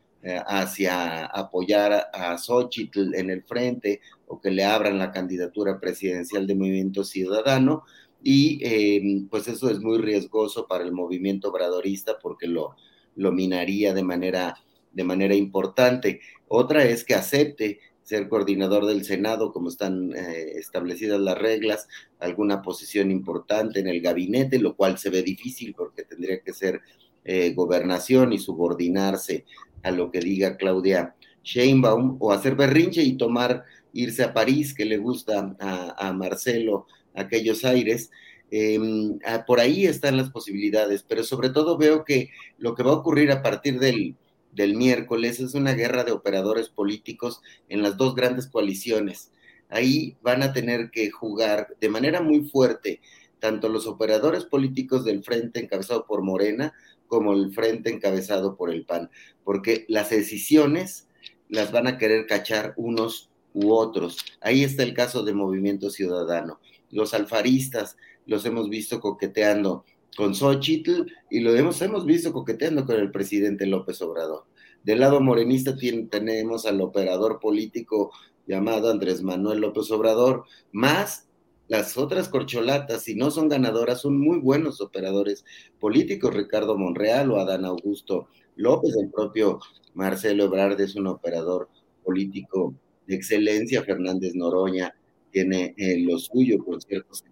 hacia apoyar a, Xochitl en el frente o que le abran la candidatura presidencial de Movimiento Ciudadano. Y pues eso es muy riesgoso para el movimiento obradorista porque lo, lo minaría de manera, de manera importante. Otra es que acepte ser coordinador del Senado, como están eh, establecidas las reglas, alguna posición importante en el gabinete, lo cual se ve difícil porque tendría que ser eh, gobernación y subordinarse a lo que diga Claudia Sheinbaum, o hacer berrinche y tomar, irse a París, que le gusta a, a Marcelo aquellos aires. Em, ah, por ahí están las posibilidades, pero sobre todo veo que lo que va a ocurrir a partir del, del miércoles es una guerra de operadores políticos en las dos grandes coaliciones. Ahí van a tener que jugar de manera muy fuerte tanto los operadores políticos del frente encabezado por Morena como el frente encabezado por el PAN, porque las decisiones las van a querer cachar unos u otros. Ahí está el caso de Movimiento Ciudadano. Los alfaristas los hemos visto coqueteando con Xochitl y lo hemos, hemos visto coqueteando con el presidente López Obrador. Del lado morenista tenemos al operador político llamado Andrés Manuel López Obrador, más las otras corcholatas, si no son ganadoras, son muy buenos operadores políticos, Ricardo Monreal o Adán Augusto López, el propio Marcelo Ebrard es un operador político de excelencia, Fernández Noroña tiene eh, lo suyo con ciertos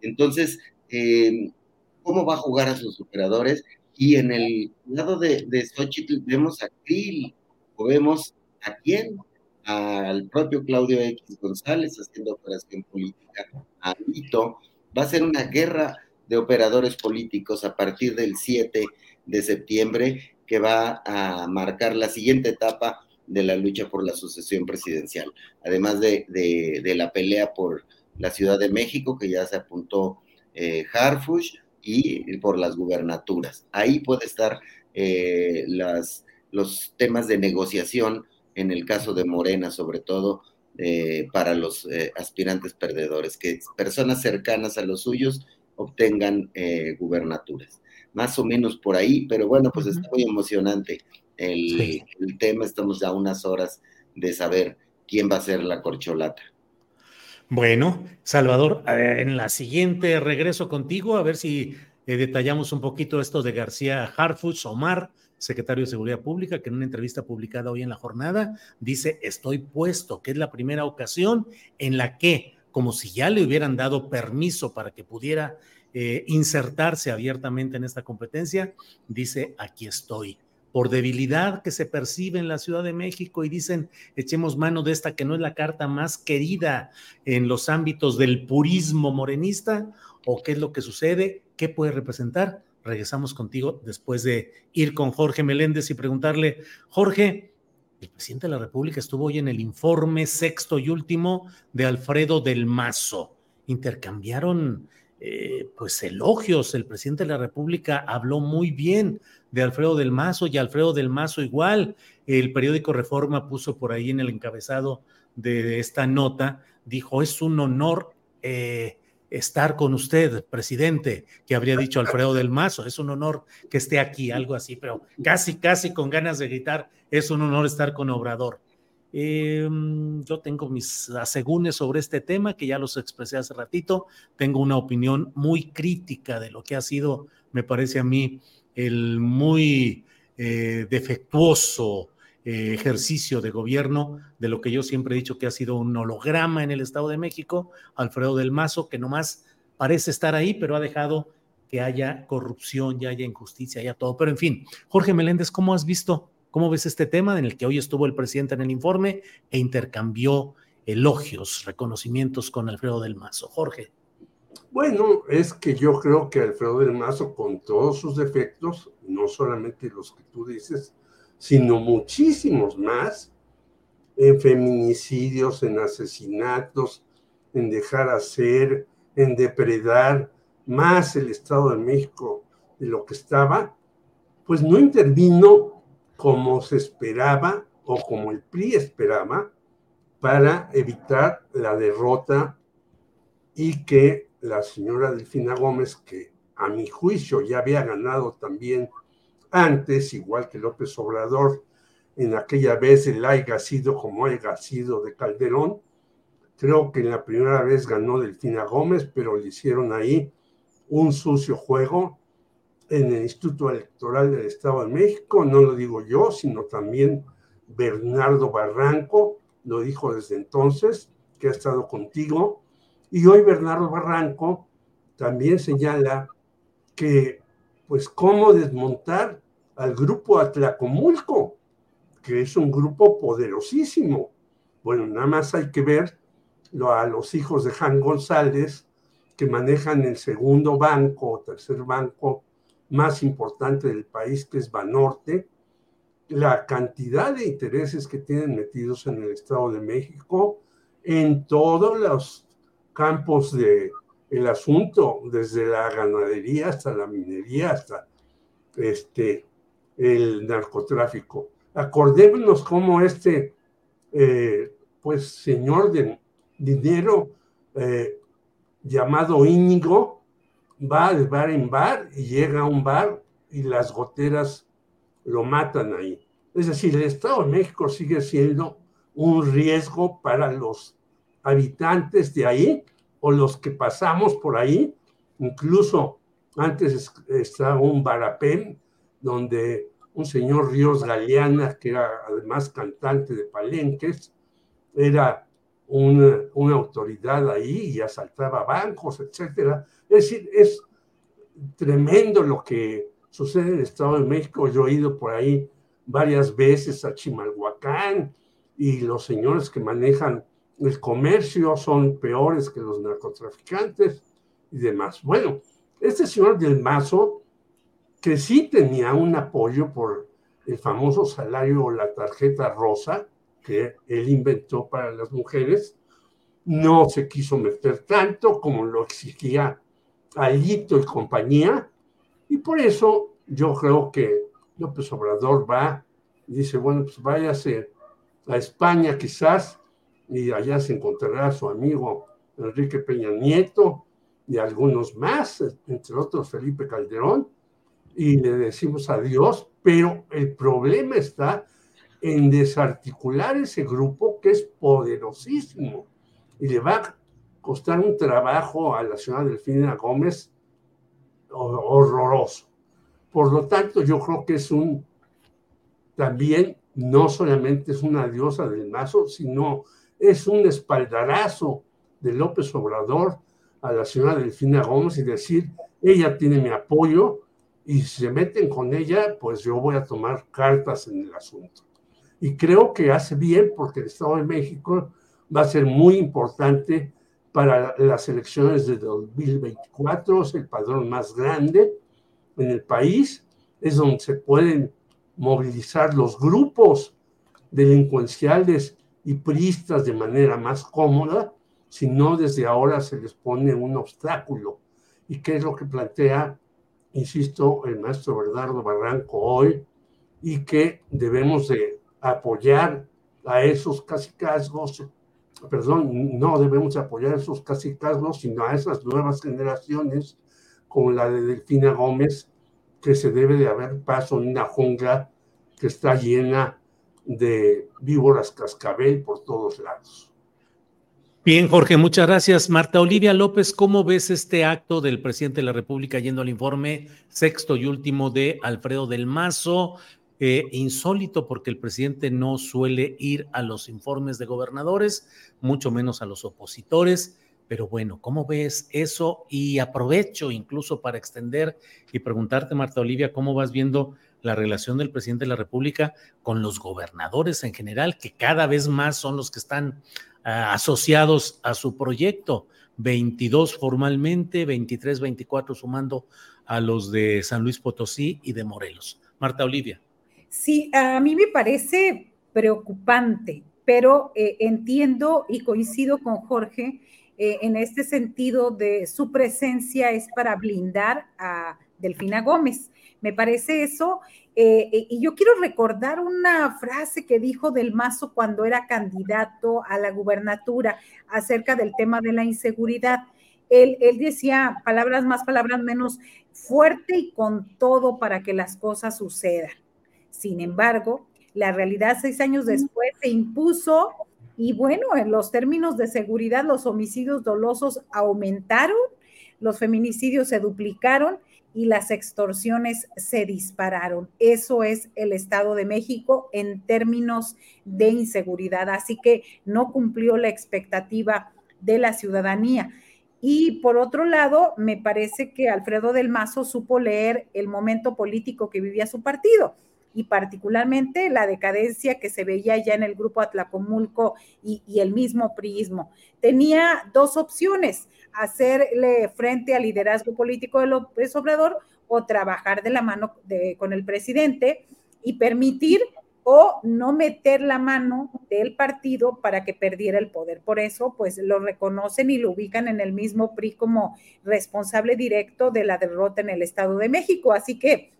entonces, eh, ¿cómo va a jugar a sus operadores? Y en el lado de, de Xochitl vemos a Krill, o vemos a quién, al propio Claudio X González haciendo operación política, a Vito. Va a ser una guerra de operadores políticos a partir del 7 de septiembre que va a marcar la siguiente etapa de la lucha por la sucesión presidencial, además de, de la pelea por la Ciudad de México, que ya se apuntó eh, Harfush, y por las gubernaturas. Ahí puede estar eh, las, los temas de negociación, en el caso de Morena, sobre todo, eh, para los eh, aspirantes perdedores, que personas cercanas a los suyos obtengan gubernaturas. Más o menos por ahí, pero bueno, pues está muy emocionante el, el tema. Estamos ya a unas horas de saber quién va a ser la corcholata. Bueno, Salvador, eh, en la siguiente regreso contigo a ver si eh, detallamos un poquito esto de García Harfuch, Omar, secretario de Seguridad Pública, que en una entrevista publicada hoy en la jornada dice, estoy puesto, que es la primera ocasión en la que, como si ya le hubieran dado permiso para que pudiera eh, insertarse abiertamente en esta competencia, dice, aquí estoy por debilidad que se percibe en la Ciudad de México y dicen, echemos mano de esta que no es la carta más querida en los ámbitos del purismo morenista, o qué es lo que sucede, qué puede representar. Regresamos contigo después de ir con Jorge Meléndez y preguntarle, Jorge, el presidente de la República estuvo hoy en el informe sexto y último de Alfredo del Mazo. Intercambiaron eh, pues elogios. El presidente de la República habló muy bien de Alfredo del Mazo y Alfredo del Mazo igual. El periódico Reforma puso por ahí en el encabezado de, esta nota, dijo, es un honor eh, estar con usted, presidente, que habría dicho Alfredo del Mazo, es un honor que esté aquí, algo así, pero casi, casi con ganas de gritar, es un honor estar con Obrador. Em, yo tengo mis asegúnes sobre este tema, que ya los expresé hace ratito. Tengo una opinión muy crítica de lo que ha sido, me parece a mí, el muy eh, defectuoso eh, ejercicio de gobierno de lo que yo siempre he dicho que ha sido un holograma en el Estado de México, Alfredo del Mazo, que nomás parece estar ahí, pero ha dejado que haya corrupción, ya haya injusticia, haya todo. Pero en fin, Jorge Meléndez, ¿cómo has visto ¿Cómo ves este tema en el que hoy estuvo el presidente en el informe e intercambió elogios, reconocimientos con Alfredo del Mazo? Jorge. Bueno, es que yo creo que Alfredo del Mazo, con todos sus defectos, no solamente los que tú dices, sino muchísimos más, en feminicidios, en asesinatos, en dejar hacer, en depredar más el Estado de México de lo que estaba, pues no intervino como se esperaba o como el PRI esperaba para evitar la derrota y que la señora Delfina Gómez, que a mi juicio ya había ganado también antes, igual que López Obrador, en aquella vez el haya sido como haya sido de Calderón. Creo que en la primera vez ganó Delfina Gómez, pero le hicieron ahí un sucio juego en el Instituto Electoral del Estado de México. No lo digo yo, sino también Bernardo Barranco, lo dijo desde entonces, que ha estado contigo y hoy Bernardo Barranco también señala que, pues, cómo desmontar al grupo Atlacomulco, que es un grupo poderosísimo. Bueno, nada más hay que ver a los hijos de Jan González, que manejan el segundo banco o tercer banco más importante del país, que es Banorte, la cantidad de intereses que tienen metidos en el Estado de México, en todos los campos de el asunto, desde la ganadería hasta la minería, hasta este, el narcotráfico. Acordémonos cómo este, eh, pues, señor de dinero eh, llamado Íñigo va de bar en bar y llega a un bar y las goteras lo matan ahí. Es decir, el Estado de México sigue siendo un riesgo para los habitantes de ahí o los que pasamos por ahí. Incluso antes estaba un barapén donde un señor Ríos Galeana, que era además cantante de palenques, era una, una, autoridad ahí y asaltaba bancos, etcétera. Es decir, es tremendo lo que sucede en el Estado de México. Yo he ido por ahí varias veces a Chimalhuacán y los señores que manejan el comercio son peores que los narcotraficantes y demás. Bueno, este señor del Mazo, que sí tenía un apoyo por el famoso salario o la tarjeta rosa que él inventó para las mujeres, no se quiso meter tanto como lo exigía Alito y compañía, y por eso yo creo que López Obrador va dice, bueno, pues váyase a España quizás y allá se encontrará su amigo Enrique Peña Nieto y algunos más, entre otros Felipe Calderón, y le decimos adiós, pero el problema está en desarticular ese grupo que es poderosísimo y le va a costar un trabajo a la señora Delfina Gómez horroroso. Por lo tanto, yo creo que es un, también no solamente es una diosa del mazo, sino es un espaldarazo de López Obrador a la señora Delfina Gómez y decir, ella tiene mi apoyo y si se meten con ella, pues yo voy a tomar cartas en el asunto. Y creo que hace bien porque el Estado de México va a ser muy importante para las elecciones de 2024, es el padrón más grande en el país, es donde se pueden movilizar los grupos delincuenciales y pristas de manera más cómoda, si no desde ahora se les pone un obstáculo. ¿Y qué es lo que plantea, insisto, el maestro Bernardo Barranco hoy? Y que debemos de apoyar a esos casicazgos, perdón, no debemos apoyar a esos casicazgos, sino a esas nuevas generaciones, como la de Delfina Gómez, que se debe de haber paso en una jungla que está llena de víboras cascabel por todos lados. Bien, Jorge, muchas gracias. Marta Olivia López, ¿cómo ves este acto del presidente de la República yendo al informe sexto y último de Alfredo del Mazo? Eh, insólito porque el presidente no suele ir a los informes de gobernadores, mucho menos a los opositores. Pero bueno, ¿cómo ves eso? Y aprovecho incluso para extender y preguntarte, Marta Olivia, ¿cómo vas viendo la relación del presidente de la República con los gobernadores en general, que cada vez más son los que están ah, asociados a su proyecto. 22 formalmente, 23, 24 sumando a los de San Luis Potosí y de Morelos. Marta Olivia. Sí, a mí me parece preocupante, pero eh, entiendo y coincido con Jorge eh, en este sentido de su presencia es para blindar a Delfina Gómez. Me parece eso. Eh, y yo quiero recordar una frase que dijo Del Mazo cuando era candidato a la gubernatura acerca del tema de la inseguridad. Él, él, decía palabras más, palabras menos, fuerte y con todo para que las cosas sucedan. Sin embargo, la realidad seis años después se impuso y bueno, en los términos de seguridad, los homicidios dolosos aumentaron, los feminicidios se duplicaron y las extorsiones se dispararon. Eso es el Estado de México en términos de inseguridad. Así que no cumplió la expectativa de la ciudadanía. Y por otro lado, me parece que Alfredo del Mazo supo leer el momento político que vivía su partido y particularmente la decadencia que se veía ya en el grupo Atlacomulco y, el mismo prismo. Tenía dos opciones, hacerle frente al liderazgo político de López Obrador o trabajar de la mano con el presidente y permitir o no meter la mano del partido para que perdiera el poder. Por eso, pues lo reconocen y lo ubican en el mismo PRI como responsable directo de la derrota en el Estado de México. Así que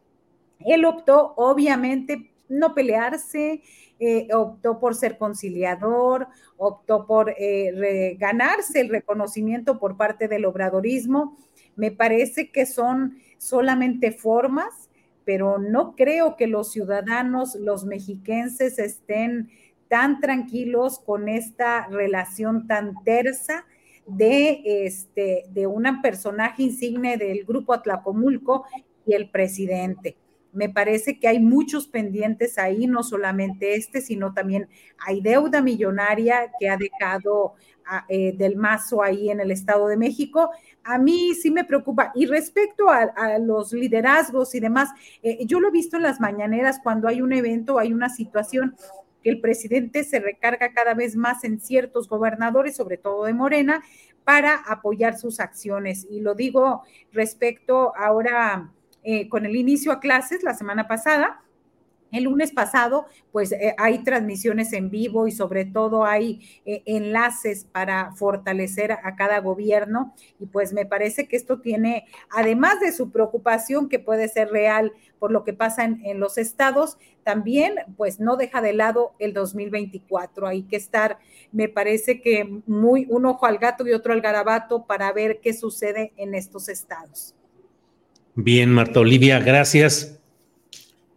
él optó, obviamente, no pelearse, eh, optó por ser conciliador, optó por eh, ganarse el reconocimiento por parte del obradorismo. Me parece que son solamente formas, pero no creo que los ciudadanos, los mexiquenses, estén tan tranquilos con esta relación tan tersa de, este, de un personaje insigne del grupo Atlacomulco y el presidente. Me parece que hay muchos pendientes ahí, no solamente este, sino también hay deuda millonaria que ha dejado eh, del mazo ahí en el Estado de México. A mí sí me preocupa. Y respecto a, los liderazgos y demás, eh, yo lo he visto en las mañaneras cuando hay un evento, hay una situación que el presidente se recarga cada vez más en ciertos gobernadores, sobre todo de Morena, para apoyar sus acciones. Y lo digo respecto ahora eh, con el inicio a clases la semana pasada. El lunes pasado, pues eh, hay transmisiones en vivo y sobre todo hay eh, enlaces para fortalecer a, cada gobierno y pues me parece que esto tiene, además de su preocupación que puede ser real por lo que pasa en, en los estados, también pues no deja de lado el 2024. Hay que estar, me parece que muy un ojo al gato y otro al garabato para ver qué sucede en estos estados. Bien, Marta Olivia, gracias.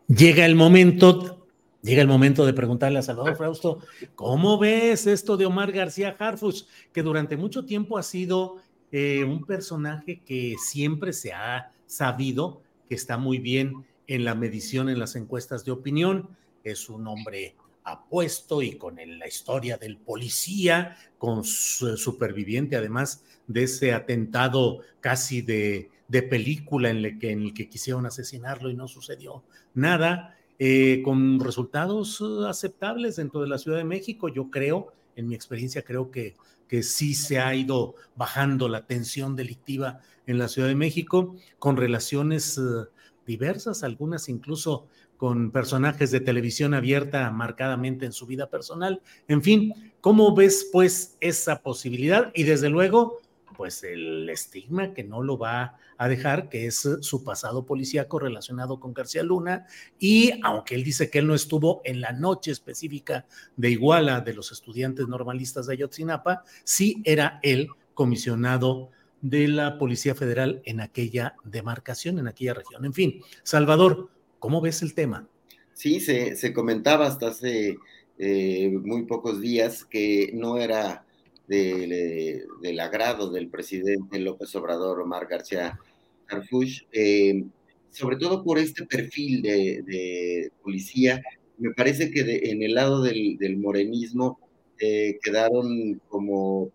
Llega el momento, llega el momento de preguntarle a Salvador Frausto, ¿cómo ves esto de Omar García Harfus, que durante mucho tiempo ha sido eh, un personaje que siempre se ha sabido que está muy bien en la medición en las encuestas de opinión? Es un hombre apuesto y con la historia del policía, con su superviviente además de ese atentado casi de de película en, el que, en que quisieron asesinarlo y no sucedió nada, eh, con resultados uh, aceptables dentro de la Ciudad de México. Yo creo, en mi experiencia, creo que, que sí se ha ido bajando la tensión delictiva en la Ciudad de México, con relaciones uh, diversas, algunas incluso con personajes de televisión abierta marcadamente en su vida personal. En fin, ¿cómo ves pues esa posibilidad? Y desde luego, pues el estigma que no lo va a dejar, que es su pasado policíaco relacionado con García Luna, y aunque él dice que él no estuvo en la noche específica de Iguala de los estudiantes normalistas de Ayotzinapa, sí era él comisionado de la Policía Federal en aquella demarcación, en aquella región. En fin, Salvador, ¿cómo ves el tema? Sí, se, comentaba hasta hace eh, muy pocos días que no era del agrado del presidente López Obrador, Omar García Harfuch, eh, sobre todo por este perfil de, policía. Me parece que en el lado del, morenismo eh, quedaron como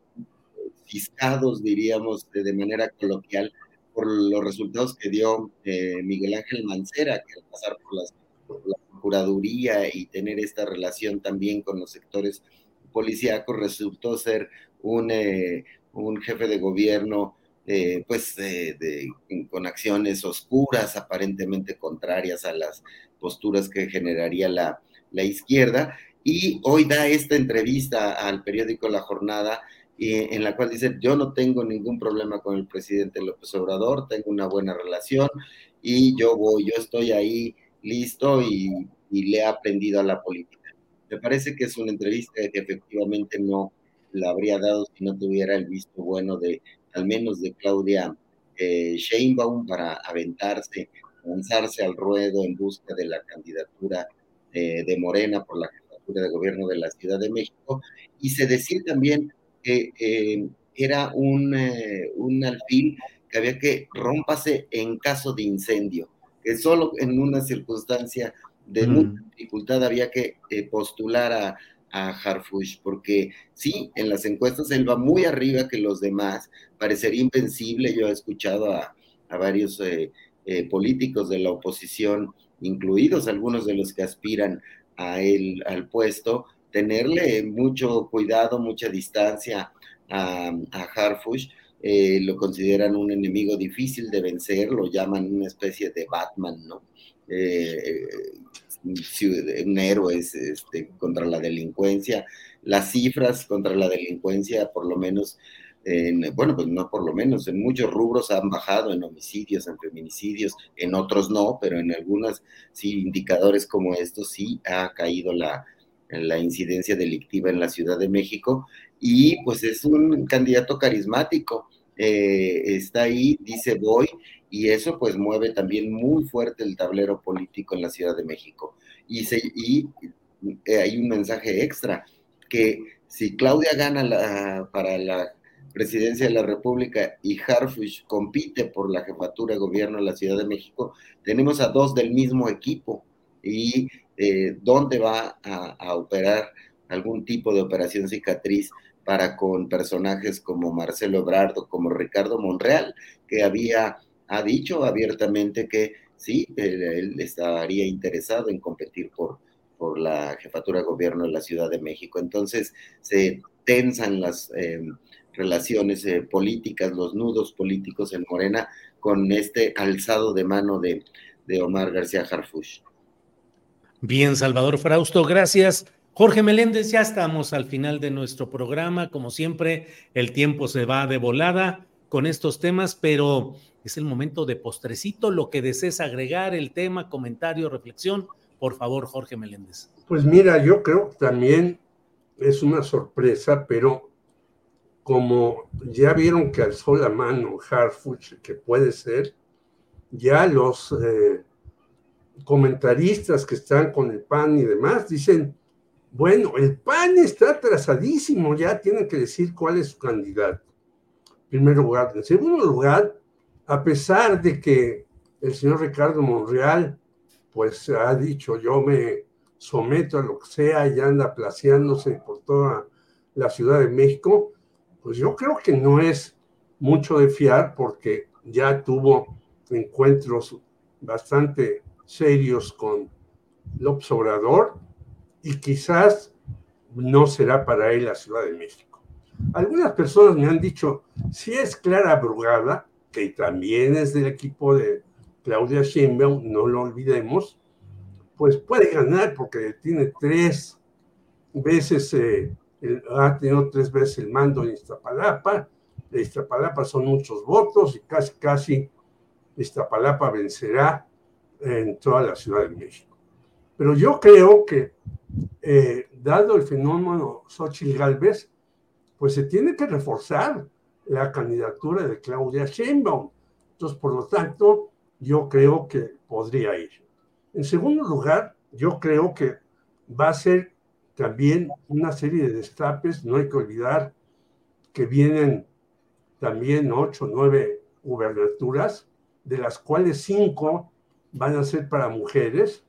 fiscados, diríamos, de, manera coloquial, por los resultados que dio eh, Miguel Ángel Mancera, que al pasar por, por la Procuraduría y tener esta relación también con los sectores policíaco resultó ser un, eh, un jefe de gobierno eh, pues con acciones oscuras, aparentemente contrarias a las posturas que generaría la, la izquierda. Y hoy da esta entrevista al periódico La Jornada en la cual dice, yo no tengo ningún problema con el presidente López Obrador, tengo una buena relación y yo voy, yo estoy ahí listo y, y le he aprendido a la política. Me parece que es una entrevista que efectivamente no la habría dado si no tuviera el visto bueno de al menos de Claudia eh, Sheinbaum para aventarse, lanzarse al ruedo en busca de la candidatura eh, de Morena por la jefatura de gobierno de la Ciudad de México. Y se decía también que eh, era un, un alfil que había que rompase en caso de incendio, que solo en una circunstancia de mucha mm. dificultad había que postular a, a Harfush, porque sí, en las encuestas él va muy arriba que los demás, parecería invencible, yo he escuchado a, varios eh, eh, políticos de la oposición, incluidos algunos de los que aspiran a él, al puesto, tenerle mucho cuidado, mucha distancia a, a Harfush, eh, lo consideran un enemigo difícil de vencer, lo llaman una especie de Batman, ¿no? Un héroe este, contra la delincuencia. Las cifras contra la delincuencia, por lo menos, en, bueno, pues no por lo menos, en muchos rubros han bajado en homicidios, en feminicidios, en otros no, pero en algunos sí, indicadores como estos sí ha caído la, la incidencia delictiva en la Ciudad de México y pues es un candidato carismático. Eh, está ahí, dice voy, y eso pues mueve también muy fuerte el tablero político en la Ciudad de México. Y, y eh, hay un mensaje extra, que si Claudia gana para la presidencia de la República y Harfush compite por la jefatura de gobierno de la Ciudad de México, tenemos a dos del mismo equipo y eh, dónde va a, a, operar algún tipo de operación cicatriz para con personajes como Marcelo Ebrardo, como Ricardo Monreal, que había ha dicho abiertamente que sí, él, estaría interesado en competir por, por la jefatura de gobierno de la Ciudad de México. Entonces se tensan las em, relaciones eh, políticas, los nudos políticos en Morena con este alzado de mano de, de Omar García Harfush. Bien, Salvador Frausto, gracias. Jorge Meléndez, ya estamos al final de nuestro programa. Como siempre, el tiempo se va de volada con estos temas, pero es el momento de postrecito, lo que desees agregar, el tema, comentario, reflexión. Por favor, Jorge Meléndez. Pues mira, yo creo que también es una sorpresa, pero como ya vieron que alzó la mano Harfuch, que puede ser, ya los eh, comentaristas que están con el PAN y demás dicen, bueno, el PAN está atrasadísimo, ya tienen que decir cuál es su candidato. Primer lugar. En segundo lugar, a pesar de que el señor Ricardo Monreal, pues ha dicho, yo me someto a lo que sea y anda placeándose por toda la Ciudad de México, pues yo creo que no es mucho de fiar porque ya tuvo encuentros bastante serios con López Obrador y quizás no será para él la Ciudad de México. Algunas personas me han dicho, si es Clara Brugada, que también es del equipo de Claudia Sheinbaum, no lo olvidemos, pues puede ganar porque tiene tres veces, eh, ha tenido tres veces el mando en Iztapalapa. De Iztapalapa son muchos votos y casi, casi Iztapalapa vencerá en toda la Ciudad de México. Pero yo creo que, eh, dado el fenómeno Xochitl Galvez, pues se tiene que reforzar la candidatura de Claudia Sheinbaum. Entonces, por lo tanto, yo creo que podría ir. En segundo lugar, yo creo que va a ser también una serie de destapes. No hay que olvidar que vienen también ocho, nueve gubernaturas, de las cuales cinco van a ser para mujeres.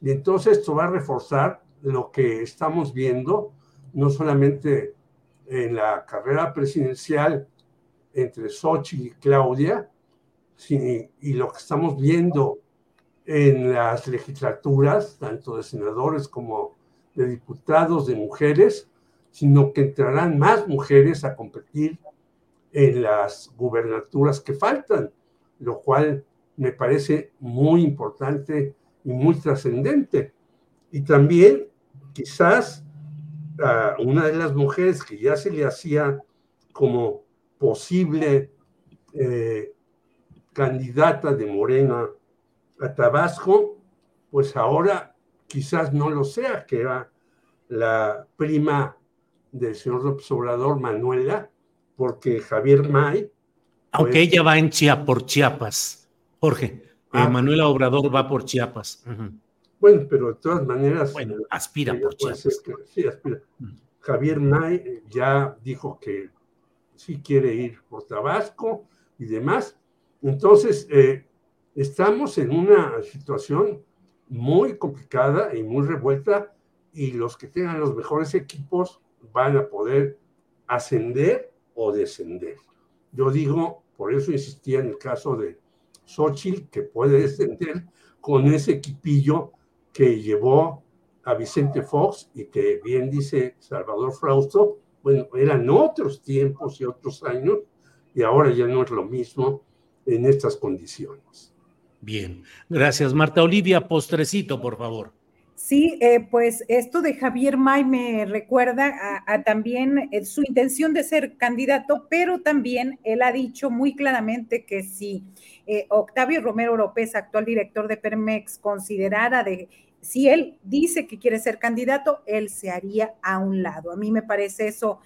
Y entonces esto va a reforzar lo que estamos viendo, no solamente en la carrera presidencial entre Sochi y Claudia, y lo que estamos viendo en las legislaturas, tanto de senadores como de diputados, de mujeres, sino que entrarán más mujeres a competir en las gubernaturas que faltan, lo cual me parece muy importante y muy trascendente. Y también quizás a una de las mujeres que ya se le hacía como posible eh, candidata de Morena a Tabasco, pues ahora quizás no lo sea, que era la prima del señor López Obrador, Manuela, porque Javier May. Aunque pues, ella va en Chiapas, por Chiapas, Jorge. Eh, ah. Manuela Obrador va por Chiapas. Bueno, pero de todas maneras. Bueno, aspira por Chiapas. sí, aspira. Javier May eh, ya dijo que sí quiere ir por Tabasco y demás. Entonces, eh, estamos en una situación muy complicada y muy revuelta y los que tengan los mejores equipos van a poder ascender o descender. Yo digo, por eso insistía en el caso de Xochitl, que puede descender con ese equipillo que llevó a Vicente Fox y que bien dice Salvador Frausto, bueno, eran otros tiempos y otros años y ahora ya no es lo mismo en estas condiciones. Bien, gracias Marta Olivia. Postrecito, por favor. Sí, eh, pues esto de Javier May me recuerda a, también eh, su intención de ser candidato, pero también él ha dicho muy claramente que si eh, Octavio Romero López, actual director de Permex, considerara de si él dice que quiere ser candidato, él se haría a un lado. A mí me parece eso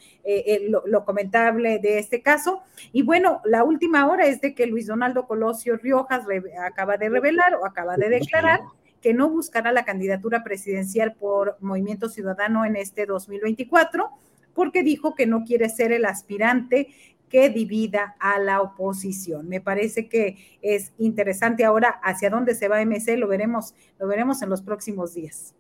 lo, comentable de este caso. Y bueno, la última hora es de que Luis Donaldo Colosio Riojas acaba de revelar o acaba de declarar que no buscará la candidatura presidencial por Movimiento Ciudadano en este 2024, porque dijo que no quiere ser el aspirante que divida a la oposición. Me parece que es interesante ahora hacia dónde se va MC, lo veremos, lo veremos en los próximos días.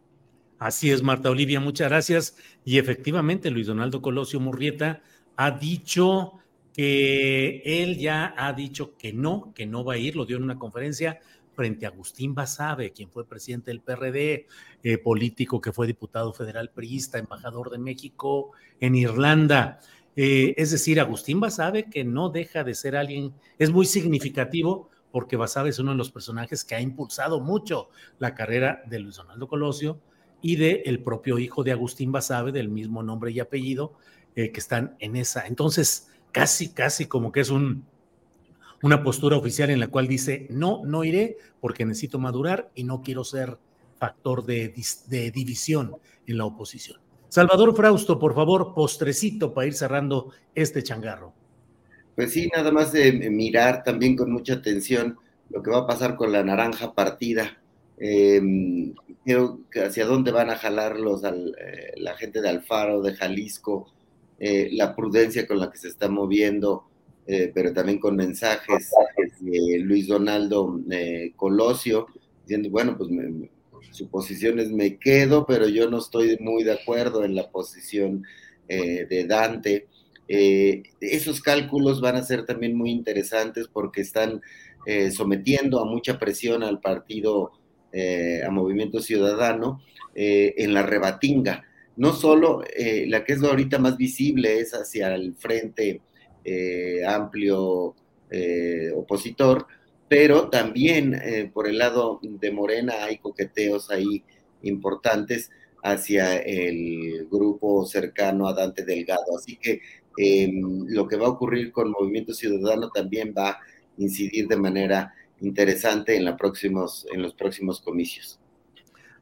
Así es, Marta Olivia, muchas gracias. Y efectivamente, Luis Donaldo Colosio Murrieta ha dicho que él ya ha dicho que no, que no va a ir, lo dio en una conferencia frente a Agustín Basabe, quien fue presidente del PRD, eh, político que fue diputado federal priista, embajador de México en Irlanda. Eh, es decir, Agustín Basabe, que no deja de ser alguien, es muy significativo porque Basabe es uno de los personajes que ha impulsado mucho la carrera de Luis Donaldo Colosio y de el propio hijo de Agustín Basabe, del mismo nombre y apellido, eh, que están en esa. Entonces, casi, casi como que es un, una postura oficial en la cual dice, no, no iré porque necesito madurar y no quiero ser factor de, división en la oposición. Salvador Frausto, por favor, postrecito para ir cerrando este changarro. Pues sí, nada más de mirar también con mucha atención lo que va a pasar con la naranja partida. Em, hacia dónde van a jalar los, eh, la gente de Alfaro, de Jalisco, eh, la prudencia con la que se está moviendo eh, pero también con mensajes Luis Donaldo eh, Colosio, diciendo, bueno, pues su posición es me quedo, pero yo no estoy muy de acuerdo en la posición eh, de Dante. esos cálculos van a ser también muy interesantes porque están sometiendo a mucha presión al partido, a Movimiento Ciudadano, en la rebatinga. No solo la que es ahorita más visible es hacia el frente eh, amplio eh, opositor, pero también eh, por el lado de Morena hay coqueteos ahí importantes hacia el grupo cercano a Dante Delgado. Así que em, lo que va a ocurrir con Movimiento Ciudadano también va a incidir de manera interesante en, la próximos, en los próximos comicios.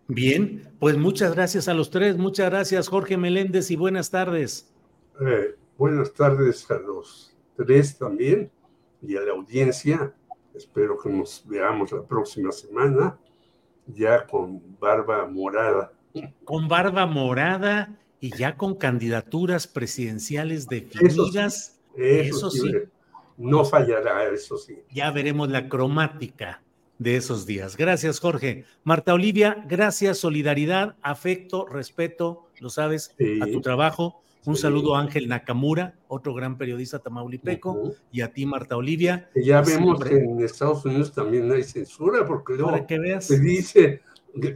Bien, pues muchas gracias a los tres, muchas gracias Jorge Meléndez y buenas tardes. Buenas tardes a los tres también y a la audiencia. Espero que nos veamos la próxima semana ya con barba morada. Con barba morada y ya con candidaturas presidenciales definidas. Eso sí, No fallará, eso sí. Ya veremos la cromática de esos días. Gracias, Jorge. Marta Olivia, gracias, solidaridad, afecto, respeto, lo sabes, a tu trabajo. Un saludo a Ángel Nakamura, otro gran periodista tamaulipeco, y a ti, Marta Olivia. ya vemos que en Estados Unidos también hay censura, porque luego se dice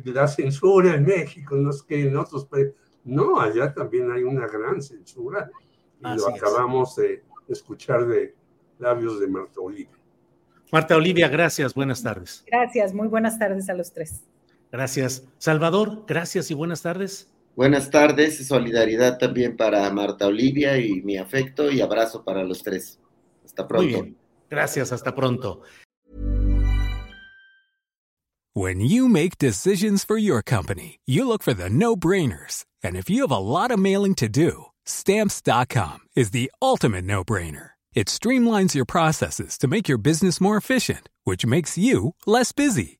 la censura en México, no es que en otros países. No, allá también hay una gran censura. Y lo acabamos de escuchar de labios de Marta Olivia. Marta Olivia, gracias, buenas tardes. Gracias, muy buenas tardes a los tres. Gracias. Salvador, gracias y buenas tardes. Buenas tardes, solidaridad también para Marta Olivia y mi afecto y abrazo para los tres. Hasta pronto. Muy bien. Gracias, hasta pronto. When you make decisions for your company, you look for the no-brainers. And if you have a lot of mailing to do, stamps.com is the ultimate no-brainer. It streamlines your processes to make your business more efficient, which makes you less busy.